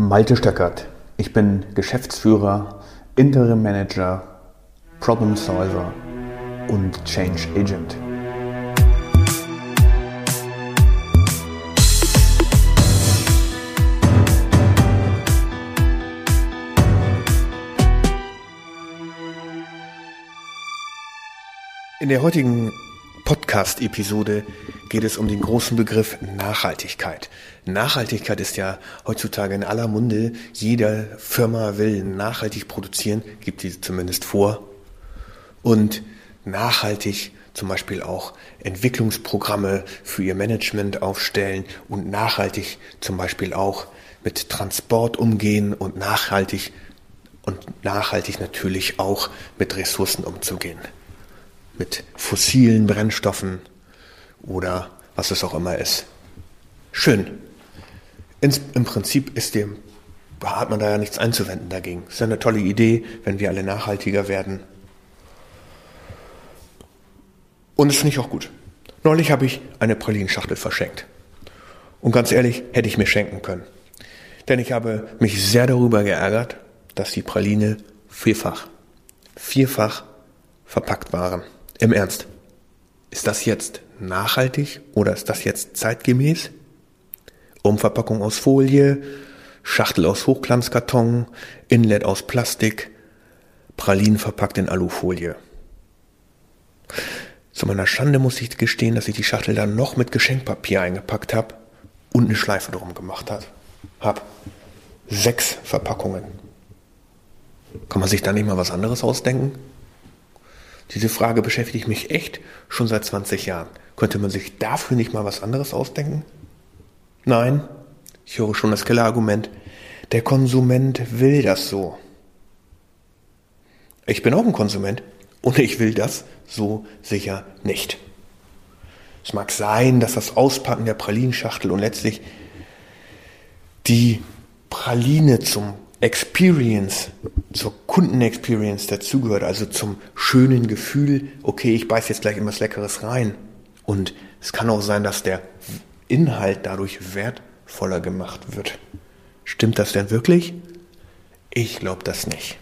Malte Stöckert. Ich bin Geschäftsführer, Interim Manager, Problem Solver und Change Agent. In der heutigen Podcast-Episode geht es um den großen Begriff Nachhaltigkeit. Nachhaltigkeit ist ja heutzutage in aller Munde. Jede Firma will nachhaltig produzieren, gibt sie zumindest vor. Und nachhaltig zum Beispiel auch Entwicklungsprogramme für ihr Management aufstellen und nachhaltig zum Beispiel auch mit Transport umgehen und nachhaltig und nachhaltig natürlich auch mit Ressourcen umzugehen mit fossilen Brennstoffen oder was es auch immer ist. Schön. Ins, Im Prinzip ist dem, hat man da ja nichts einzuwenden dagegen. Ist ja eine tolle Idee, wenn wir alle nachhaltiger werden. Und das finde ich auch gut. Neulich habe ich eine Pralinschachtel verschenkt. Und ganz ehrlich, hätte ich mir schenken können. Denn ich habe mich sehr darüber geärgert, dass die Praline vierfach, vierfach verpackt waren. Im Ernst. Ist das jetzt nachhaltig oder ist das jetzt zeitgemäß? Umverpackung aus Folie, Schachtel aus Hochglanzkarton, Inlet aus Plastik, Pralinen verpackt in Alufolie. Zu meiner Schande muss ich gestehen, dass ich die Schachtel dann noch mit Geschenkpapier eingepackt habe und eine Schleife drum gemacht hat. Hab sechs Verpackungen. Kann man sich da nicht mal was anderes ausdenken? Diese Frage beschäftigt mich echt schon seit 20 Jahren. Könnte man sich dafür nicht mal was anderes ausdenken? Nein, ich höre schon das Killerargument. Der Konsument will das so. Ich bin auch ein Konsument und ich will das so sicher nicht. Es mag sein, dass das Auspacken der Pralinschachtel und letztlich die Praline zum Experience, zur Kundenexperience dazugehört, also zum schönen Gefühl, okay, ich beiß jetzt gleich immer Leckeres rein. Und es kann auch sein, dass der Inhalt dadurch wertvoller gemacht wird. Stimmt das denn wirklich? Ich glaube das nicht.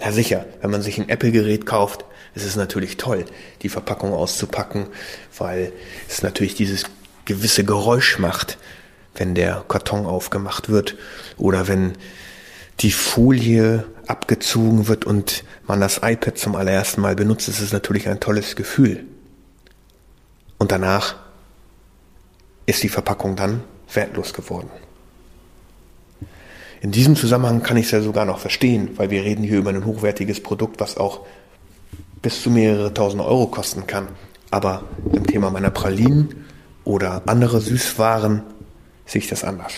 Na sicher, wenn man sich ein Apple-Gerät kauft, ist es natürlich toll, die Verpackung auszupacken, weil es natürlich dieses gewisse Geräusch macht, wenn der Karton aufgemacht wird oder wenn die Folie abgezogen wird und man das iPad zum allerersten Mal benutzt, ist es natürlich ein tolles Gefühl. Und danach ist die Verpackung dann wertlos geworden. In diesem Zusammenhang kann ich es ja sogar noch verstehen, weil wir reden hier über ein hochwertiges Produkt, was auch bis zu mehrere tausend Euro kosten kann. Aber im Thema meiner Pralinen oder andere Süßwaren sehe ich das anders.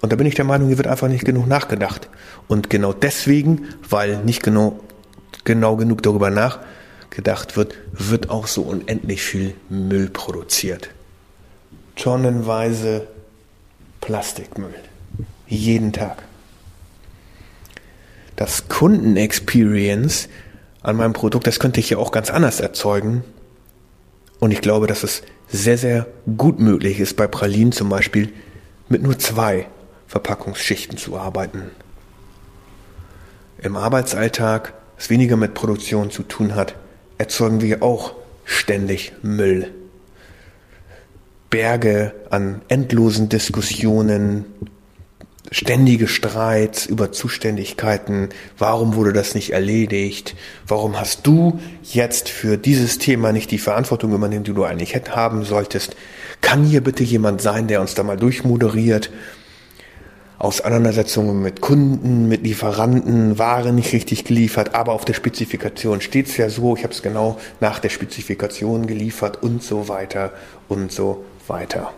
Und da bin ich der Meinung, hier wird einfach nicht genug nachgedacht. Und genau deswegen, weil nicht genau, genau genug darüber nachgedacht wird, wird auch so unendlich viel Müll produziert. Tonnenweise Plastikmüll. Jeden Tag. Das Kundenexperience an meinem Produkt, das könnte ich ja auch ganz anders erzeugen. Und ich glaube, dass es sehr, sehr gut möglich ist, bei Pralinen zum Beispiel mit nur zwei Verpackungsschichten zu arbeiten. Im Arbeitsalltag, was weniger mit Produktion zu tun hat, erzeugen wir auch ständig Müll. Berge an endlosen Diskussionen, ständige Streits über Zuständigkeiten. Warum wurde das nicht erledigt? Warum hast du jetzt für dieses Thema nicht die Verantwortung übernommen, die du eigentlich hätten haben solltest? Kann hier bitte jemand sein, der uns da mal durchmoderiert? Auseinandersetzungen mit Kunden, mit Lieferanten, Ware nicht richtig geliefert, aber auf der Spezifikation steht es ja so, ich habe es genau nach der Spezifikation geliefert und so weiter und so weiter.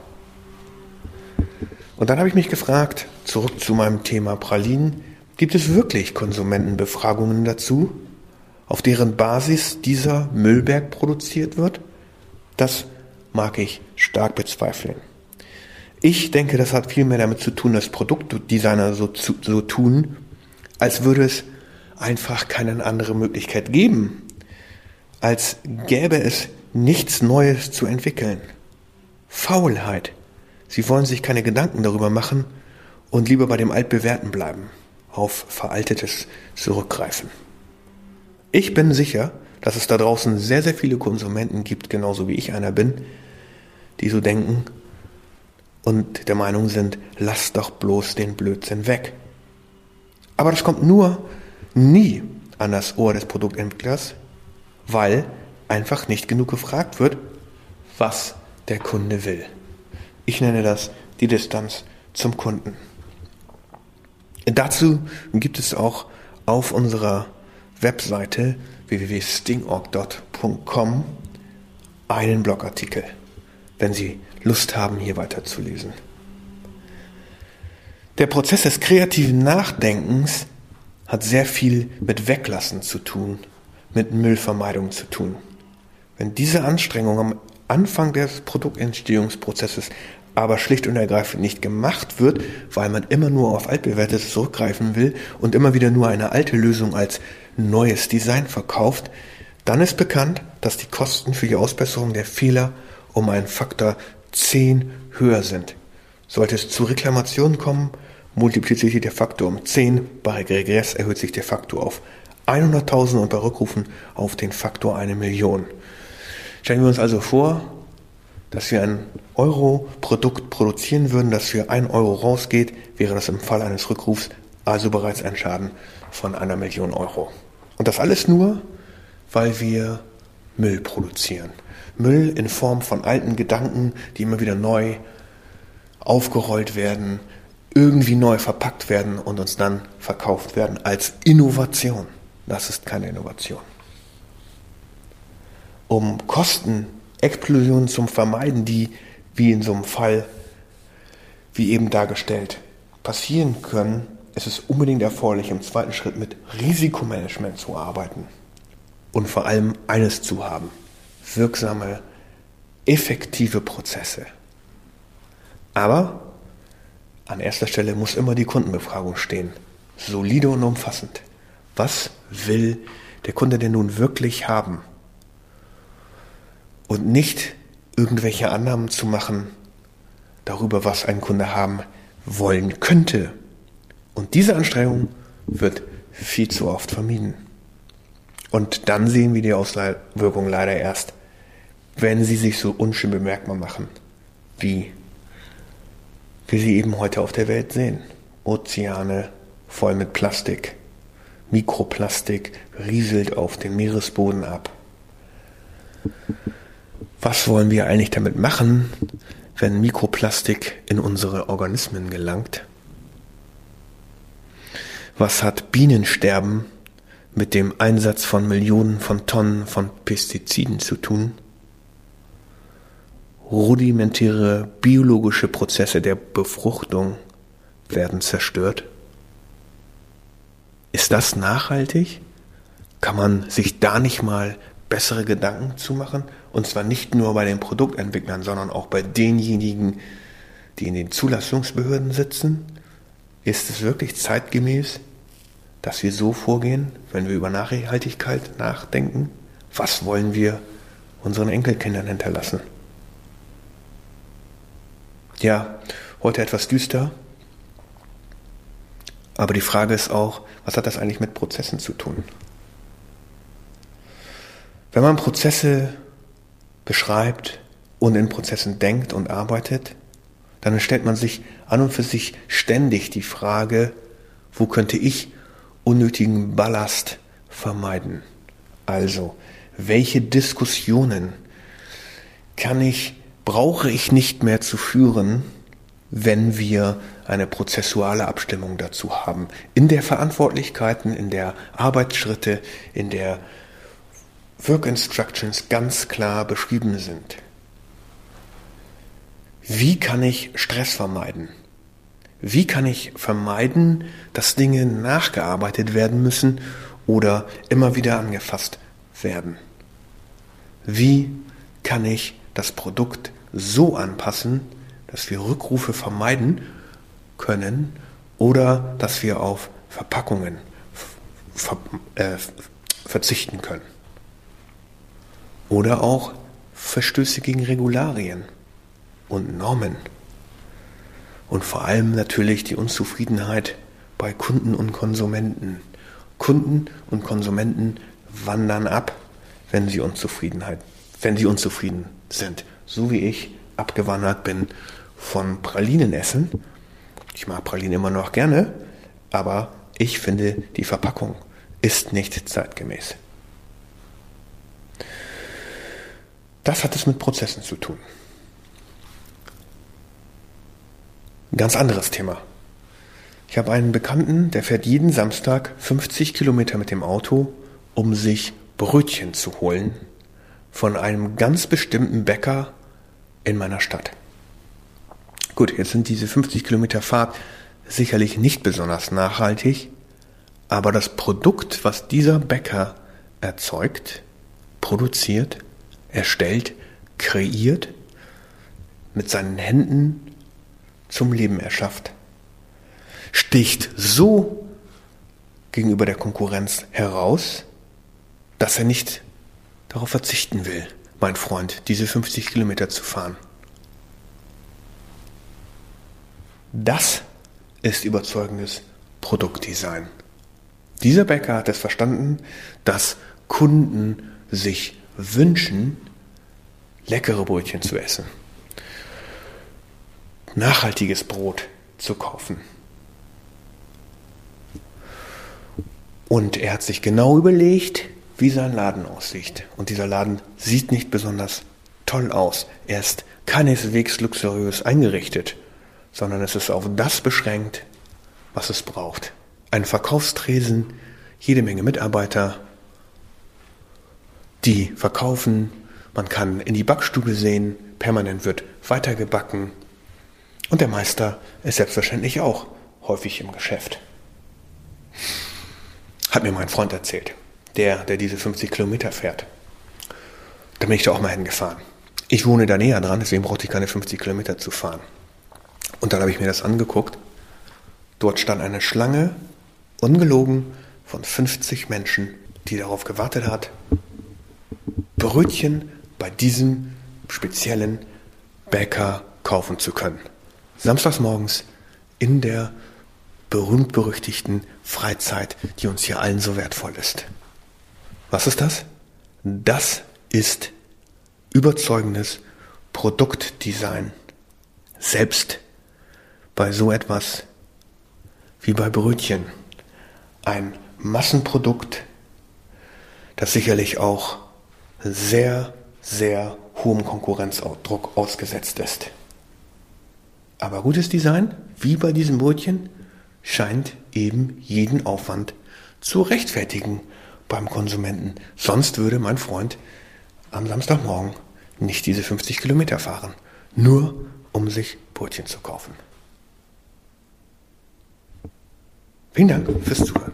Und dann habe ich mich gefragt, zurück zu meinem Thema Pralinen, gibt es wirklich Konsumentenbefragungen dazu, auf deren Basis dieser Müllberg produziert wird? Das mag ich stark bezweifeln. Ich denke, das hat viel mehr damit zu tun, dass Produktdesigner so, so tun, als würde es einfach keine andere Möglichkeit geben, als gäbe es nichts Neues zu entwickeln. Faulheit. Sie wollen sich keine Gedanken darüber machen, und lieber bei dem altbewährten bleiben, auf veraltetes zurückgreifen. Ich bin sicher, dass es da draußen sehr, sehr viele Konsumenten gibt, genauso wie ich einer bin, die so denken und der Meinung sind, lass doch bloß den Blödsinn weg. Aber das kommt nur nie an das Ohr des Produktentwicklers, weil einfach nicht genug gefragt wird, was der Kunde will. Ich nenne das die Distanz zum Kunden. Dazu gibt es auch auf unserer Webseite www.stingorg.com einen Blogartikel, wenn Sie Lust haben, hier weiterzulesen. Der Prozess des kreativen Nachdenkens hat sehr viel mit Weglassen zu tun, mit Müllvermeidung zu tun. Wenn diese Anstrengung am Anfang des Produktentstehungsprozesses aber schlicht und ergreifend nicht gemacht wird, weil man immer nur auf altbewährtes zurückgreifen will und immer wieder nur eine alte Lösung als neues Design verkauft, dann ist bekannt, dass die Kosten für die Ausbesserung der Fehler um einen Faktor 10 höher sind. Sollte es zu Reklamationen kommen, multipliziert sich der Faktor um 10, bei Regress erhöht sich der Faktor auf 100.000 und bei Rückrufen auf den Faktor eine Million. Stellen wir uns also vor, dass wir ein Euro-Produkt produzieren würden, das für 1 Euro rausgeht, wäre das im Fall eines Rückrufs also bereits ein Schaden von einer Million Euro. Und das alles nur, weil wir Müll produzieren. Müll in Form von alten Gedanken, die immer wieder neu aufgerollt werden, irgendwie neu verpackt werden und uns dann verkauft werden als Innovation. Das ist keine Innovation. Um Kostenexplosionen zu vermeiden, die wie in so einem Fall, wie eben dargestellt, passieren können, ist es unbedingt erforderlich, im zweiten Schritt mit Risikomanagement zu arbeiten und vor allem eines zu haben, wirksame, effektive Prozesse. Aber an erster Stelle muss immer die Kundenbefragung stehen, solide und umfassend. Was will der Kunde denn nun wirklich haben? Und nicht irgendwelche Annahmen zu machen darüber, was ein Kunde haben wollen könnte. Und diese Anstrengung wird viel zu oft vermieden. Und dann sehen wir die Auswirkungen leider erst, wenn sie sich so unschön bemerkbar machen, wie wir sie eben heute auf der Welt sehen. Ozeane voll mit Plastik, Mikroplastik rieselt auf den Meeresboden ab. Was wollen wir eigentlich damit machen, wenn Mikroplastik in unsere Organismen gelangt? Was hat Bienensterben mit dem Einsatz von Millionen von Tonnen von Pestiziden zu tun? Rudimentäre biologische Prozesse der Befruchtung werden zerstört. Ist das nachhaltig? Kann man sich da nicht mal bessere Gedanken zu machen? Und zwar nicht nur bei den Produktentwicklern, sondern auch bei denjenigen, die in den Zulassungsbehörden sitzen? Ist es wirklich zeitgemäß, dass wir so vorgehen, wenn wir über Nachhaltigkeit nachdenken? Was wollen wir unseren Enkelkindern hinterlassen? Ja, heute etwas düster. Aber die Frage ist auch, was hat das eigentlich mit Prozessen zu tun? Wenn man Prozesse beschreibt und in Prozessen denkt und arbeitet, dann stellt man sich an und für sich ständig die Frage, wo könnte ich unnötigen Ballast vermeiden? Also, welche Diskussionen kann ich, brauche ich nicht mehr zu führen, wenn wir eine prozessuale Abstimmung dazu haben. In der Verantwortlichkeiten, in der Arbeitsschritte, in der Work Instructions ganz klar beschrieben sind. Wie kann ich Stress vermeiden? Wie kann ich vermeiden, dass Dinge nachgearbeitet werden müssen oder immer wieder angefasst werden? Wie kann ich das Produkt so anpassen, dass wir Rückrufe vermeiden können oder dass wir auf Verpackungen ver äh, verzichten können? Oder auch Verstöße gegen Regularien und Normen. Und vor allem natürlich die Unzufriedenheit bei Kunden und Konsumenten. Kunden und Konsumenten wandern ab, wenn sie Unzufriedenheit, wenn sie unzufrieden sind. So wie ich abgewandert bin von Pralinenessen. Ich mag Pralinen immer noch gerne, aber ich finde, die Verpackung ist nicht zeitgemäß. Das hat es mit Prozessen zu tun. Ein ganz anderes Thema. Ich habe einen Bekannten, der fährt jeden Samstag 50 Kilometer mit dem Auto, um sich Brötchen zu holen von einem ganz bestimmten Bäcker in meiner Stadt. Gut, jetzt sind diese 50 Kilometer Fahrt sicherlich nicht besonders nachhaltig, aber das Produkt, was dieser Bäcker erzeugt, produziert, erstellt, kreiert, mit seinen Händen zum Leben erschafft, sticht so gegenüber der Konkurrenz heraus, dass er nicht darauf verzichten will, mein Freund, diese 50 Kilometer zu fahren. Das ist überzeugendes Produktdesign. Dieser Bäcker hat es verstanden, dass Kunden sich wünschen, leckere Brötchen zu essen, nachhaltiges Brot zu kaufen. Und er hat sich genau überlegt, wie sein Laden aussieht. Und dieser Laden sieht nicht besonders toll aus. Er ist keineswegs luxuriös eingerichtet, sondern es ist auf das beschränkt, was es braucht. Ein Verkaufstresen, jede Menge Mitarbeiter, die verkaufen. Man kann in die Backstube sehen, permanent wird weitergebacken. Und der Meister ist selbstverständlich auch häufig im Geschäft. Hat mir mein Freund erzählt, der, der diese 50 Kilometer fährt. Da bin ich da auch mal hingefahren. Ich wohne da näher dran, deswegen brauchte ich keine 50 Kilometer zu fahren. Und dann habe ich mir das angeguckt. Dort stand eine Schlange, ungelogen, von 50 Menschen, die darauf gewartet hat, Brötchen bei diesem speziellen Bäcker kaufen zu können. Samstags morgens in der berühmt-berüchtigten Freizeit, die uns hier allen so wertvoll ist. Was ist das? Das ist überzeugendes Produktdesign. Selbst bei so etwas wie bei Brötchen. Ein Massenprodukt, das sicherlich auch sehr, sehr hohem Konkurrenzdruck ausgesetzt ist. Aber gutes Design, wie bei diesem Brötchen, scheint eben jeden Aufwand zu rechtfertigen beim Konsumenten. Sonst würde mein Freund am Samstagmorgen nicht diese 50 Kilometer fahren, nur um sich Brötchen zu kaufen. Vielen Dank fürs Zuhören.